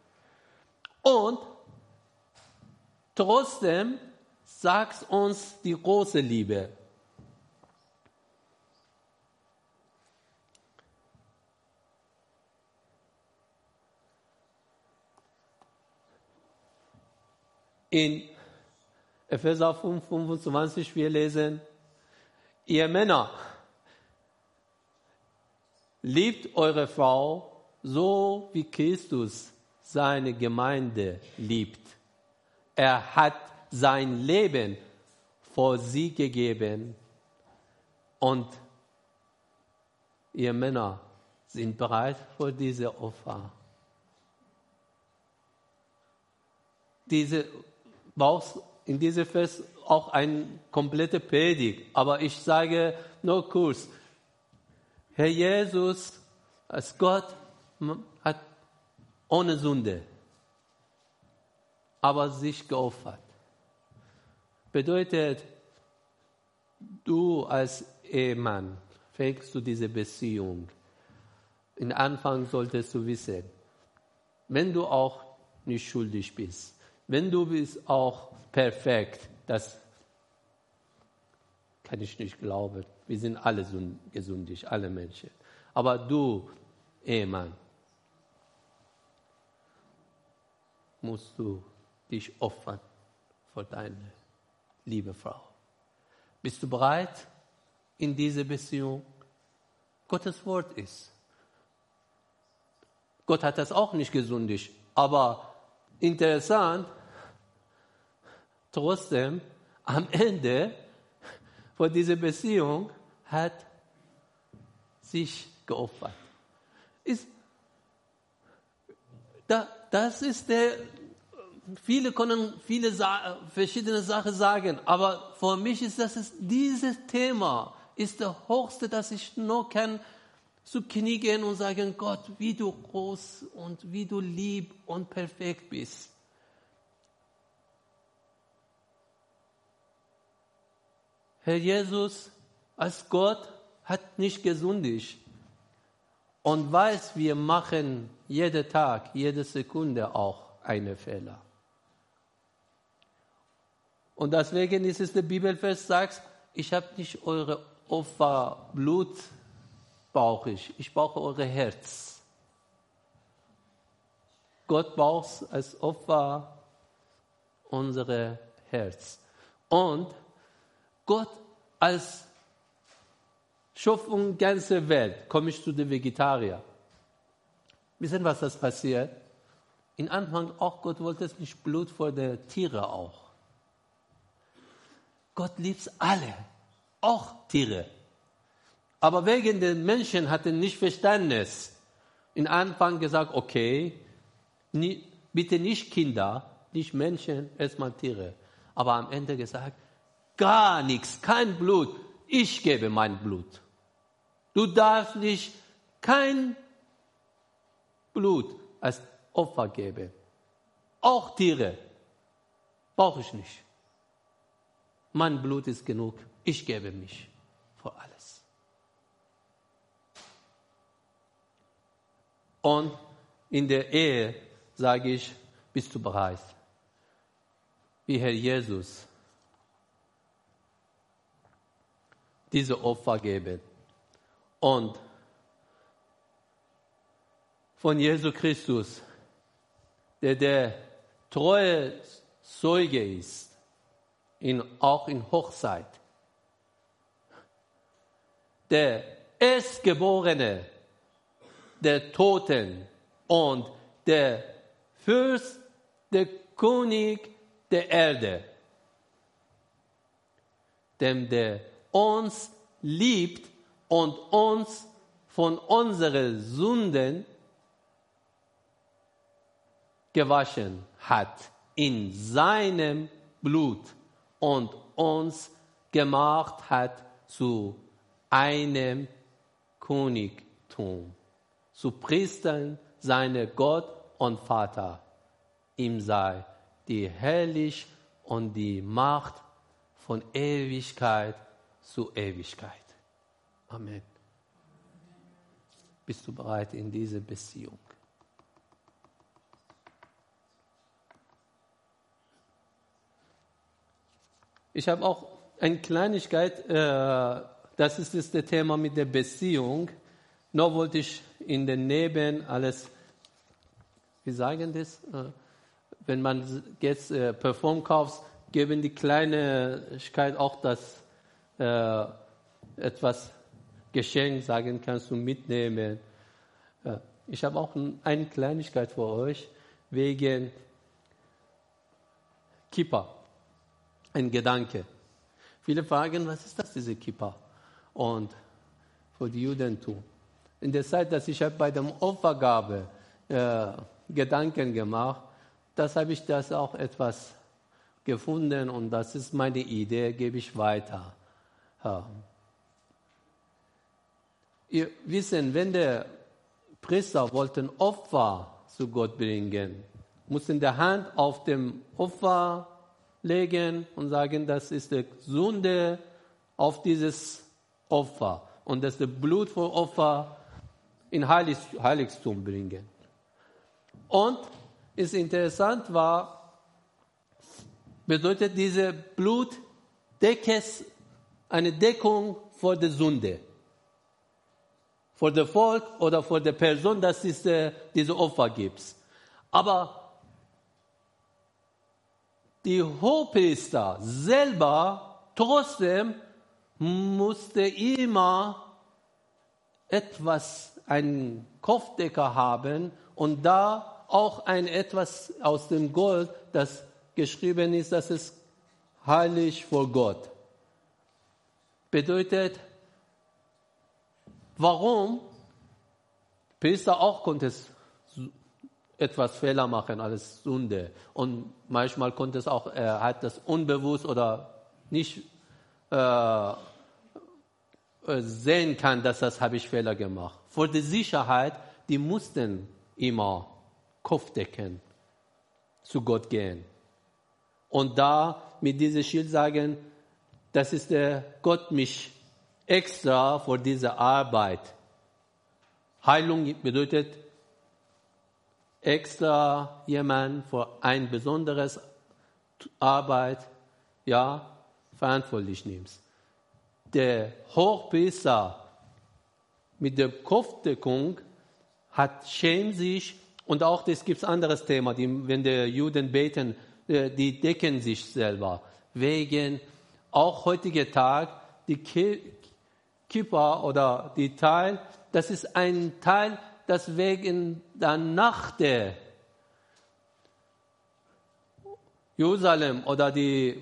S1: Und trotzdem sagt uns die große Liebe. In Epheser 5, 25, wir lesen, ihr Männer, liebt eure Frau so wie Christus seine Gemeinde liebt. Er hat sein Leben vor sie gegeben und ihr Männer sind bereit für diese Opfer. Diese brauchst in diesem Fest auch eine komplette Predigt. Aber ich sage nur kurz, Herr Jesus als Gott hat ohne Sünde, aber sich geopfert. Bedeutet, du als Ehemann fängst du diese Beziehung. In Anfang solltest du wissen, wenn du auch nicht schuldig bist, wenn du bist auch perfekt, das kann ich nicht glauben. Wir sind alle gesündig, alle Menschen. Aber du, Ehemann, musst du dich opfern für deine liebe Frau. Bist du bereit in diese Beziehung? Gottes Wort ist. Gott hat das auch nicht gesündigt, aber interessant, trotzdem, am Ende von dieser Beziehung hat sich geopfert. Ist, da, das ist der, viele können viele verschiedene Sachen sagen, aber für mich ist das ist, dieses Thema ist der höchste, das ich nur kann zu kniegen und sagen, Gott, wie du groß und wie du lieb und perfekt bist. Herr Jesus als Gott hat nicht gesündigt und weiß, wir machen jeden Tag, jede Sekunde auch eine Fehler. Und deswegen ist es der Bibelvers sagt, ich habe nicht eure Opfer Blut brauche ich, ich brauche eure Herz. Gott braucht als Opfer unsere Herz. Und Gott als Schöpfung ganze Welt, komme ich zu den Vegetariern. Wissen, was das passiert? In Anfang auch Gott wollte es nicht Blut vor den Tieren auch. Gott liebt alle, auch Tiere. Aber wegen den Menschen hatten nicht Verständnis. In Anfang gesagt, okay, nie, bitte nicht Kinder, nicht Menschen, erstmal Tiere. Aber am Ende gesagt, gar nichts, kein Blut, ich gebe mein Blut. Du darfst nicht kein Blut als Opfer geben. Auch Tiere brauche ich nicht. Mein Blut ist genug. Ich gebe mich für alles. Und in der Ehe sage ich, bist du bereit? Wie Herr Jesus diese Opfer geben. Und von Jesus Christus, der der treue Zeuge ist, in, auch in Hochzeit. Der Erstgeborene der Toten und der Fürst, der König der Erde, dem der uns liebt und uns von unseren Sünden gewaschen hat in seinem Blut und uns gemacht hat zu einem Königtum, zu Priestern seine Gott und Vater. Ihm sei die Herrlich und die Macht von Ewigkeit zu Ewigkeit. Amen. Bist du bereit in diese Beziehung? Ich habe auch eine Kleinigkeit, äh, das ist das Thema mit der Beziehung. Nur wollte ich in den Neben alles, wie sagen das? Äh, wenn man jetzt äh, Perform kauft, geben die Kleinigkeit auch das äh, etwas Geschenk, sagen kannst du mitnehmen. Ich habe auch ein, eine Kleinigkeit für euch wegen Kippa ein Gedanke. Viele fragen, was ist das, diese Kippa? Und für die Judentum. In der Zeit, dass ich bei der Opfergabe äh, Gedanken gemacht, das habe ich das auch etwas gefunden und das ist meine Idee, gebe ich weiter. Ja. Ihr wissen, wenn der Priester wollten Opfer zu Gott bringen, mussten die Hand auf dem Opfer legen und sagen, das ist die Sünde auf dieses Opfer und das Blut für Opfer in Heiligtum bringen. Und ist interessant war, bedeutet diese Blutdecke eine Deckung vor der Sünde. Vor dem Volk oder vor der Person, dass es diese Opfer gibt. Aber die Hohepriester selber trotzdem musste immer etwas, einen Kopfdecker haben und da auch ein etwas aus dem Gold, das geschrieben ist, dass es heilig vor Gott. Bedeutet, warum? Priester auch konnte es etwas Fehler machen, alles Sünde. Und manchmal konnte es auch, er hat das unbewusst oder nicht äh, sehen kann, dass das habe ich Fehler gemacht. Vor der Sicherheit, die mussten immer Kopfdecken zu Gott gehen. Und da mit diesem Schild sagen, das ist der Gott mich extra für diese Arbeit. Heilung bedeutet extra jemand für ein besonderes Arbeit, ja, verantwortlich nimmst. Der Hochpriester mit der Kopfdeckung hat schämt sich und auch das gibt es anderes Thema, die, wenn die Juden beten, äh, die decken sich selber. Wegen auch heutiger Tag die Kippa oder die Teil, das ist ein Teil das wegen der Nacht der Jerusalem oder die,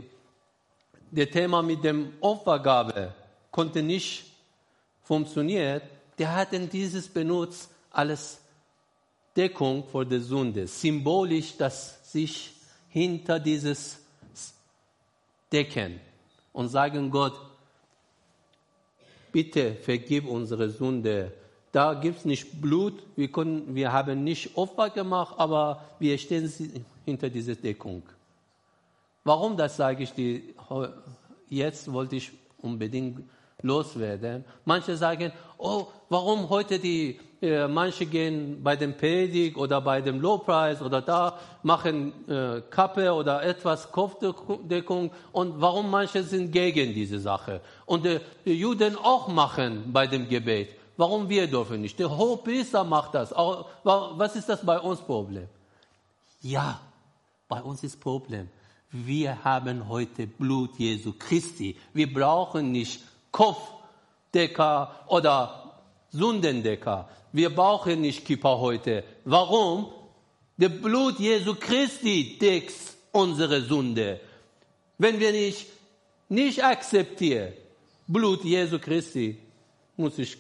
S1: der Thema mit dem Opfergabe konnte nicht funktioniert, der hat denn dieses benutzt als Deckung vor der Sünde. Symbolisch, dass sich hinter dieses decken und sagen Gott, bitte vergib unsere Sünde. Da gibt es nicht Blut, wir, können, wir haben nicht Opfer gemacht, aber wir stehen hinter dieser Deckung. Warum das sage ich dir? Jetzt wollte ich unbedingt loswerden. Manche sagen, oh, warum heute die, äh, manche gehen bei dem Predigt oder bei dem Lobpreis oder da, machen äh, Kappe oder etwas Kopfdeckung und warum manche sind gegen diese Sache. Und äh, die Juden auch machen bei dem Gebet. Warum wir dürfen nicht? Der Hohepriester macht das. Was ist das bei uns Problem? Ja, bei uns ist Problem. Wir haben heute Blut Jesu Christi. Wir brauchen nicht Kopfdecker oder Sundendecker. Wir brauchen nicht Kippa heute. Warum? Der Blut Jesu Christi deckt unsere Sünde. Wenn wir nicht, nicht akzeptieren, Blut Jesu Christi, muss ich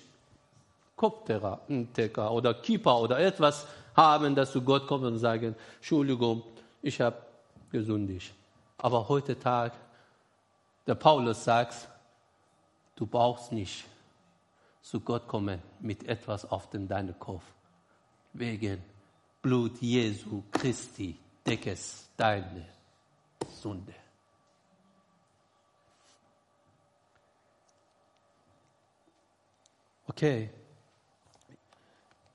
S1: Kopfdecker oder Kippa oder etwas haben, dass zu Gott kommen und sagen, Entschuldigung, ich habe gesündigt. Aber heute Tag, der Paulus sagt, Du brauchst nicht zu Gott kommen mit etwas auf dem deinen Kopf. Wegen Blut Jesu Christi deckes deine Sünde. Okay.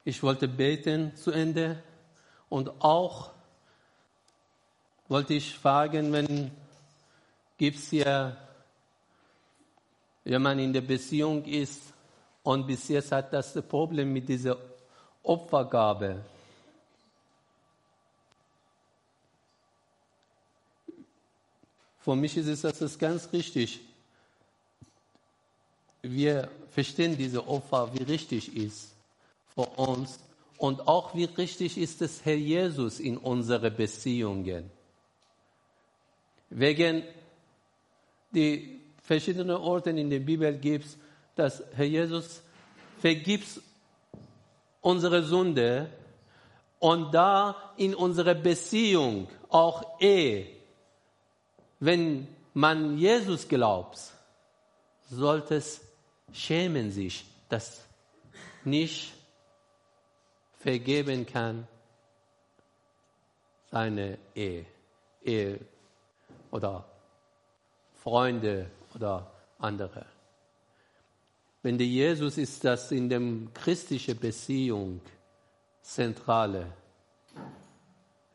S1: Ich wollte beten zu Ende und auch wollte ich fragen, wenn es hier wenn man in der Beziehung ist und bis jetzt hat das Problem mit dieser Opfergabe. Für mich ist es das ganz richtig. Wir verstehen diese Opfer, wie richtig ist für uns und auch wie richtig ist es Herr Jesus in unsere Beziehungen. Wegen die verschiedene Orten in der Bibel gibt, dass Herr Jesus vergibt unsere Sünde und da in unserer Beziehung, auch Ehe, wenn man Jesus glaubt, sollte es schämen sich, dass nicht vergeben kann seine Ehe, Ehe oder Freunde oder andere. Wenn der Jesus ist das in der christlichen Beziehung zentrale.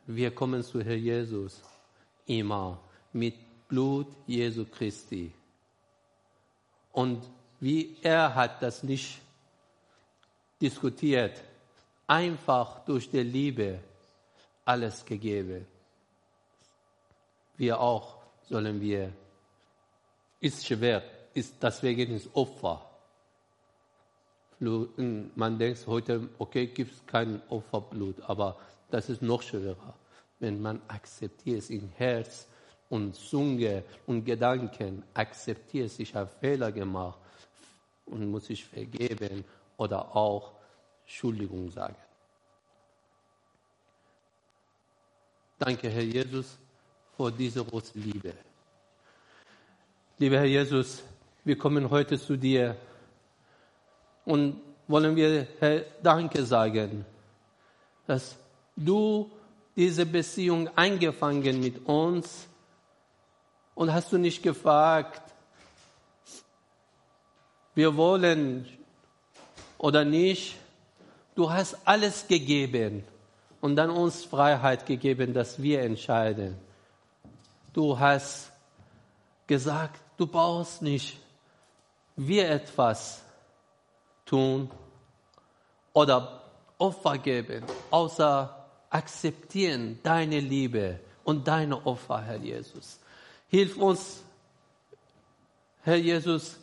S1: Wir kommen zu Herr Jesus immer mit Blut Jesu Christi. Und wie er hat das nicht diskutiert, einfach durch die Liebe alles gegeben. Wir auch sollen wir ist schwer, ist deswegen ist Opfer. Man denkt heute, okay, gibt es kein Opferblut, aber das ist noch schwerer, wenn man akzeptiert es im Herz und Zunge und Gedanken, akzeptiert, ich habe Fehler gemacht und muss ich vergeben oder auch Entschuldigung sagen. Danke, Herr Jesus, für diese große Liebe. Lieber Herr Jesus, wir kommen heute zu dir und wollen wir, Herr, Danke sagen, dass du diese Beziehung eingefangen mit uns und hast du nicht gefragt, wir wollen oder nicht. Du hast alles gegeben und dann uns Freiheit gegeben, dass wir entscheiden. Du hast gesagt, Du brauchst nicht wir etwas tun oder Opfer geben, außer akzeptieren deine Liebe und deine Opfer, Herr Jesus. Hilf uns, Herr Jesus,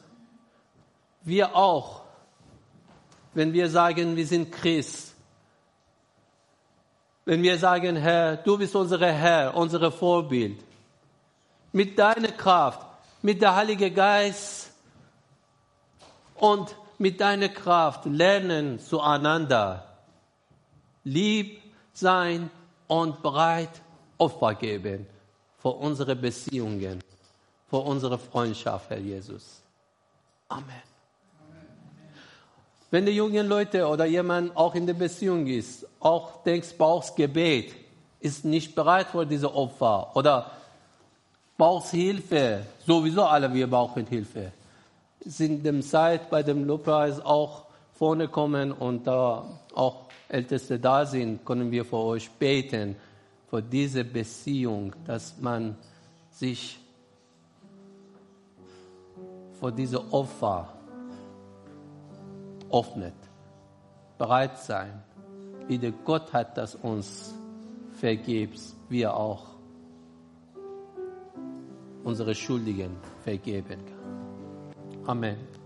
S1: wir auch, wenn wir sagen, wir sind Christ, wenn wir sagen, Herr, du bist unser Herr, unser Vorbild, mit deiner Kraft, mit der Heilige Geist und mit deiner Kraft lernen zueinander, lieb sein und bereit Opfer geben für unsere Beziehungen, für unsere Freundschaft, Herr Jesus. Amen. Wenn die jungen Leute oder jemand auch in der Beziehung ist, auch denkst, brauchst Gebet, ist nicht bereit für diese Opfer oder brauchst Hilfe, sowieso alle wir brauchen Hilfe, sind dem Zeit bei dem Lobpreis auch vorne kommen und da auch Älteste da sind, können wir für euch beten, für diese Beziehung, dass man sich vor diese Opfer öffnet. Bereit sein. Wie der Gott hat das uns vergibt, wir auch unsere Schuldigen vergeben kann. Amen.